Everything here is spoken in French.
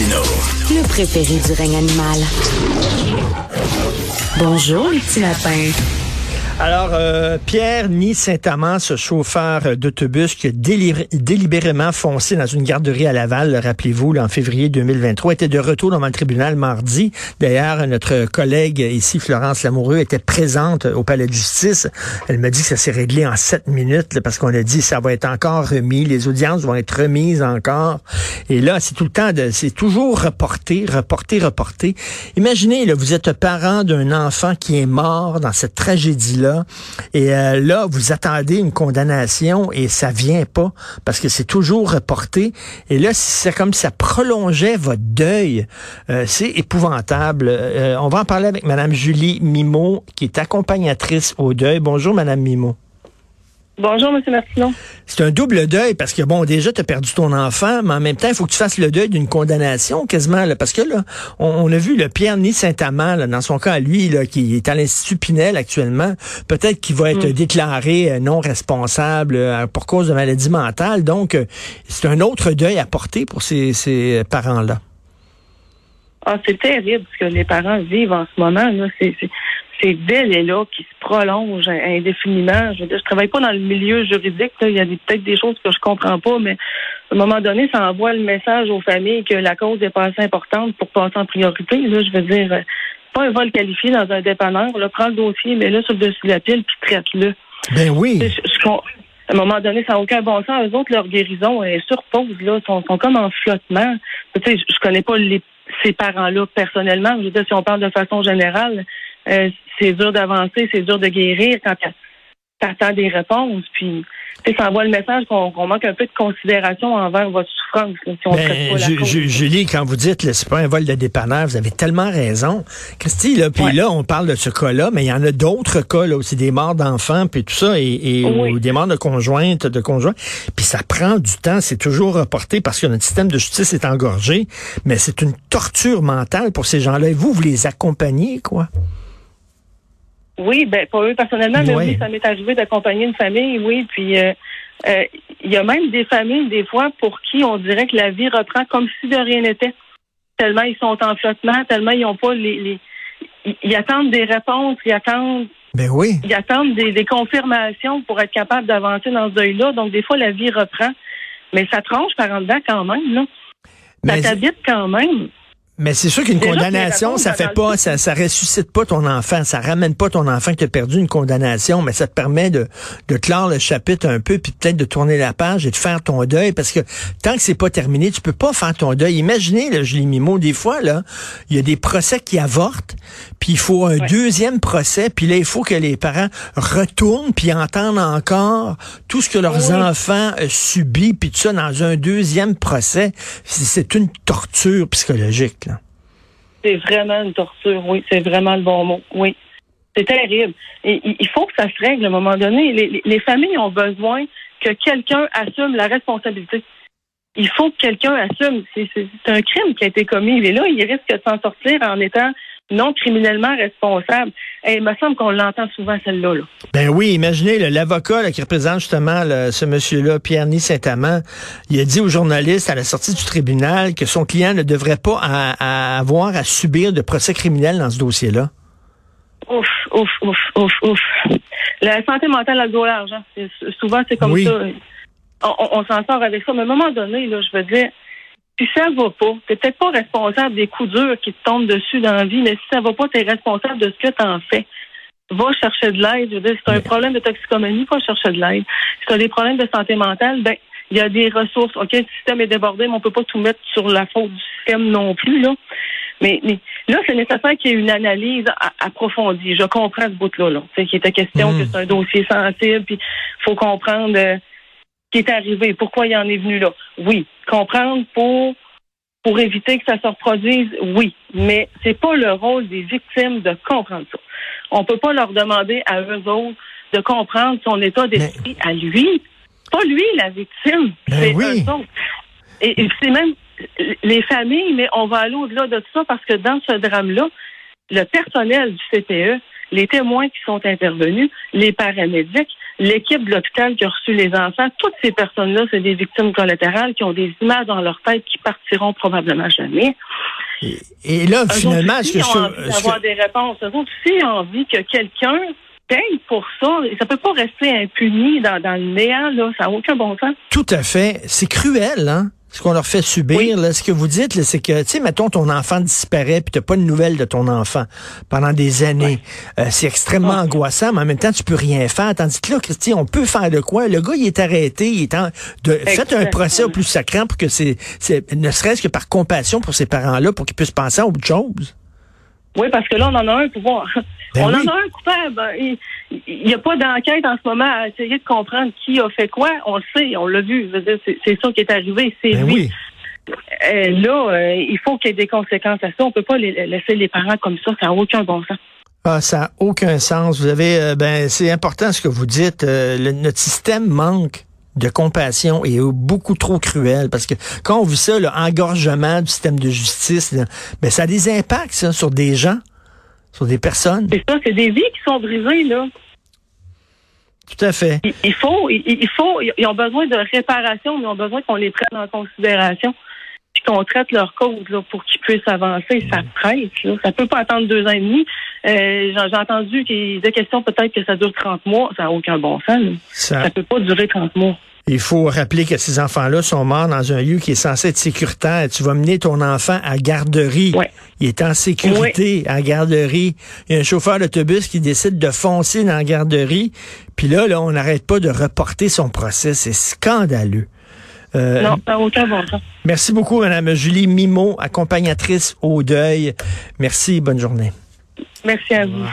Le préféré du règne animal. Bonjour, les petits lapins. Alors, euh, Pierre Ni Saint-Amand, ce chauffeur d'autobus qui a délibérément foncé dans une garderie à Laval, rappelez-vous, en février 2023, était de retour devant le tribunal mardi. D'ailleurs, notre collègue ici, Florence Lamoureux, était présente au palais de justice. Elle m'a dit que ça s'est réglé en sept minutes parce qu'on a dit ça va être encore remis, les audiences vont être remises encore. Et là, c'est tout le temps, c'est toujours reporté, reporté, reporté. Imaginez, là, vous êtes parent d'un enfant qui est mort dans cette tragédie-là et euh, là, vous attendez une condamnation et ça vient pas parce que c'est toujours reporté. Et là, c'est comme ça prolongeait votre deuil. Euh, c'est épouvantable. Euh, on va en parler avec Madame Julie Mimo, qui est accompagnatrice au deuil. Bonjour, Madame Mimo. Bonjour, M. Martineau. C'est un double deuil parce que, bon, déjà, tu as perdu ton enfant, mais en même temps, il faut que tu fasses le deuil d'une condamnation quasiment. Là, parce que là, on, a vu le Pierre Ni Saint-Amand, dans son cas à lui, là, qui est à l'Institut Pinel actuellement, peut-être qu'il va être mm. déclaré euh, non responsable euh, pour cause de maladie mentale. Donc, euh, c'est un autre deuil à porter pour ces, ces parents-là. Ah, c'est terrible ce que les parents vivent en ce moment. Là. C'est, ces délais-là qui se prolongent indéfiniment. Je veux dire, je travaille pas dans le milieu juridique. Il y a peut-être des choses que je comprends pas, mais à un moment donné, ça envoie le message aux familles que la cause est pas assez importante pour passer en priorité. Là, je veux dire, pas un vol qualifié dans un dépanneur. Là, prends le dossier, mets le sur le dessus de la pile, puis traite-le. Ben oui. à un moment donné, ça n'a aucun bon sens. Eux autres, leur guérison est sur pause, là. Sont, sont comme en flottement. Tu sais, je connais pas les, ces parents-là personnellement. Je veux dire, si on parle de façon générale, euh, c'est dur d'avancer, c'est dur de guérir quand tu attends des réponses. Puis, ça envoie le message qu'on manque un peu de considération envers votre souffrance. si on ben, pas Julie, quand vous dites c'est pas un vol de dépanneur, vous avez tellement raison. Christy, là, puis là, on parle de ce cas-là, mais il y en a d'autres cas, là, aussi des morts d'enfants, puis tout ça, et, ou des morts de conjointes, de conjoints. Puis ça prend du temps, c'est toujours reporté parce que notre système de justice est engorgé, mais c'est une torture mentale pour ces gens-là. Et vous, vous les accompagnez, quoi? Oui, ben pas eux personnellement, mais oui, ça m'est arrivé d'accompagner une famille, oui. Puis euh, euh, il y a même des familles, des fois, pour qui on dirait que la vie reprend comme si de rien n'était. Tellement ils sont en flottement, tellement ils n'ont pas les, ils, attendent des réponses, ils attendent ben oui. Ils attendent des, des confirmations pour être capables d'avancer dans ce deuil-là. Donc, des fois, la vie reprend. Mais ça tranche par en dedans quand même, là. Ça t'habite quand même. Mais c'est sûr qu'une condamnation, ça fait pas, ça, ça ressuscite pas ton enfant, ça ramène pas ton enfant qui a perdu une condamnation, mais ça te permet de, de clore le chapitre un peu, puis peut-être de tourner la page et de faire ton deuil, parce que tant que c'est pas terminé, tu peux pas faire ton deuil. Imaginez, là, Julie Mimo, des fois, là, il y a des procès qui avortent, puis il faut un deuxième procès, puis là, il faut que les parents retournent, puis entendent encore tout ce que leurs enfants euh, subissent, puis tout ça dans un deuxième procès. C'est une torture psychologique. C'est vraiment une torture, oui. C'est vraiment le bon mot, oui. C'est terrible. Et, il faut que ça se règle à un moment donné. Les, familles ont besoin que quelqu'un assume la responsabilité. Il faut que quelqu'un assume. C'est un crime qui a été commis. Et là, il risque de s'en sortir en étant non criminellement responsable. Et il me semble qu'on l'entend souvent, celle-là. Ben oui, imaginez l'avocat qui représente justement ce monsieur-là, Pierre-Ny Saint-Amand, il a dit aux journalistes à la sortie du tribunal que son client ne devrait pas avoir à subir de procès criminel dans ce dossier-là. Ouf, ouf, ouf, ouf, ouf. La santé mentale a de l'argent. Souvent, c'est comme ça. On, s'en sort avec ça. Mais à un moment donné, là, je veux dire, si ça va pas, t'es peut-être pas responsable des coups durs qui te tombent dessus dans la vie, mais si ça va pas, t'es responsable de ce que t'en fais. Va chercher de l'aide. Je veux dire, si t'as un problème de toxicomanie, va chercher de l'aide. Si t'as des problèmes de santé mentale, ben, il y a des ressources. OK, le système est débordé, mais on peut pas tout mettre sur la faute du système non plus, là. Mais, mais là, c'est nécessaire qu'il y ait une analyse approfondie. Je comprends ce bout-là, là. Tu sais, était question hmm. que c'est un dossier sensible, puis faut comprendre euh, qui est arrivé, pourquoi il en est venu là. Oui, comprendre pour pour éviter que ça se reproduise, oui, mais c'est pas le rôle des victimes de comprendre ça. On peut pas leur demander à eux autres de comprendre son état d'esprit à lui, pas lui la victime, ben c'est eux autres. Et, c'est même les familles, mais on va aller au-delà de tout ça parce que dans ce drame-là, le personnel du CPE, les témoins qui sont intervenus, les paramédics, l'équipe de l'hôpital qui a reçu les enfants, toutes ces personnes-là, c'est des victimes collatérales qui ont des images dans leur tête qui partiront probablement jamais. Et, là, finalement, ce que je... avoir des réponses. Eux autres aussi envie que quelqu'un paye pour ça. Ça peut pas rester impuni dans, dans le néant, là. Ça n'a aucun bon sens. Tout à fait. C'est cruel, hein? Ce qu'on leur fait subir, là, ce que vous dites, c'est que, tu sais, mettons, ton enfant disparaît, puis t'as pas de nouvelles de ton enfant pendant des années. Euh, c'est extrêmement angoissant, mais en même temps, tu peux rien faire. Tandis que là, Christy, on peut faire de quoi? Le gars, il est arrêté, il est en... De... Faites un procès au plus sacrant pour que c'est, ne serait-ce que par compassion pour ces parents-là, pour qu'ils puissent penser à autre chose. Oui, parce que là, on en a un pouvoir. Ben on en a un coupable. Il n'y a pas d'enquête en ce moment à essayer de comprendre qui a fait quoi. On le sait, on l'a vu. C'est ça qui est arrivé. C'est ben lui. Euh, là, euh, il faut qu'il y ait des conséquences à ça. On peut pas laisser les parents comme ça. Ça n'a aucun bon sens. Ah, ça n'a aucun sens. Vous avez, euh, ben, c'est important ce que vous dites. notre système manque de compassion est beaucoup trop cruel parce que quand on vit ça, l'engorgement du système de justice, ben, ça a des impacts sur des gens, sur des personnes. C'est ça, c'est des vies qui sont brisées, là. Tout à fait. Il, faut, il, faut, ils ont besoin de réparation, mais ils ont besoin qu'on les prenne en considération puis qu'on traite leur cause là, pour qu'ils puissent avancer. Ça presse. Là. Ça peut pas attendre deux ans et demi. Euh, j'ai entendu qu'il y a question peut-être que ça dure 30 mois. Ça n'a aucun bon sens. Ça... ça peut pas durer 30 mois. Il faut rappeler que ces enfants-là sont morts dans un lieu qui est censé être sécuritaire. Tu vas mener ton enfant à garderie. Il est en sécurité à garderie. Il y a un chauffeur d'autobus qui décide de foncer dans la garderie. Puis là, là on n'arrête pas de reporter son procès. C'est scandaleux. Euh, non, ça aucun bon. Merci beaucoup, Mme Julie Mimo, accompagnatrice au deuil. Merci, bonne journée. Merci à vous.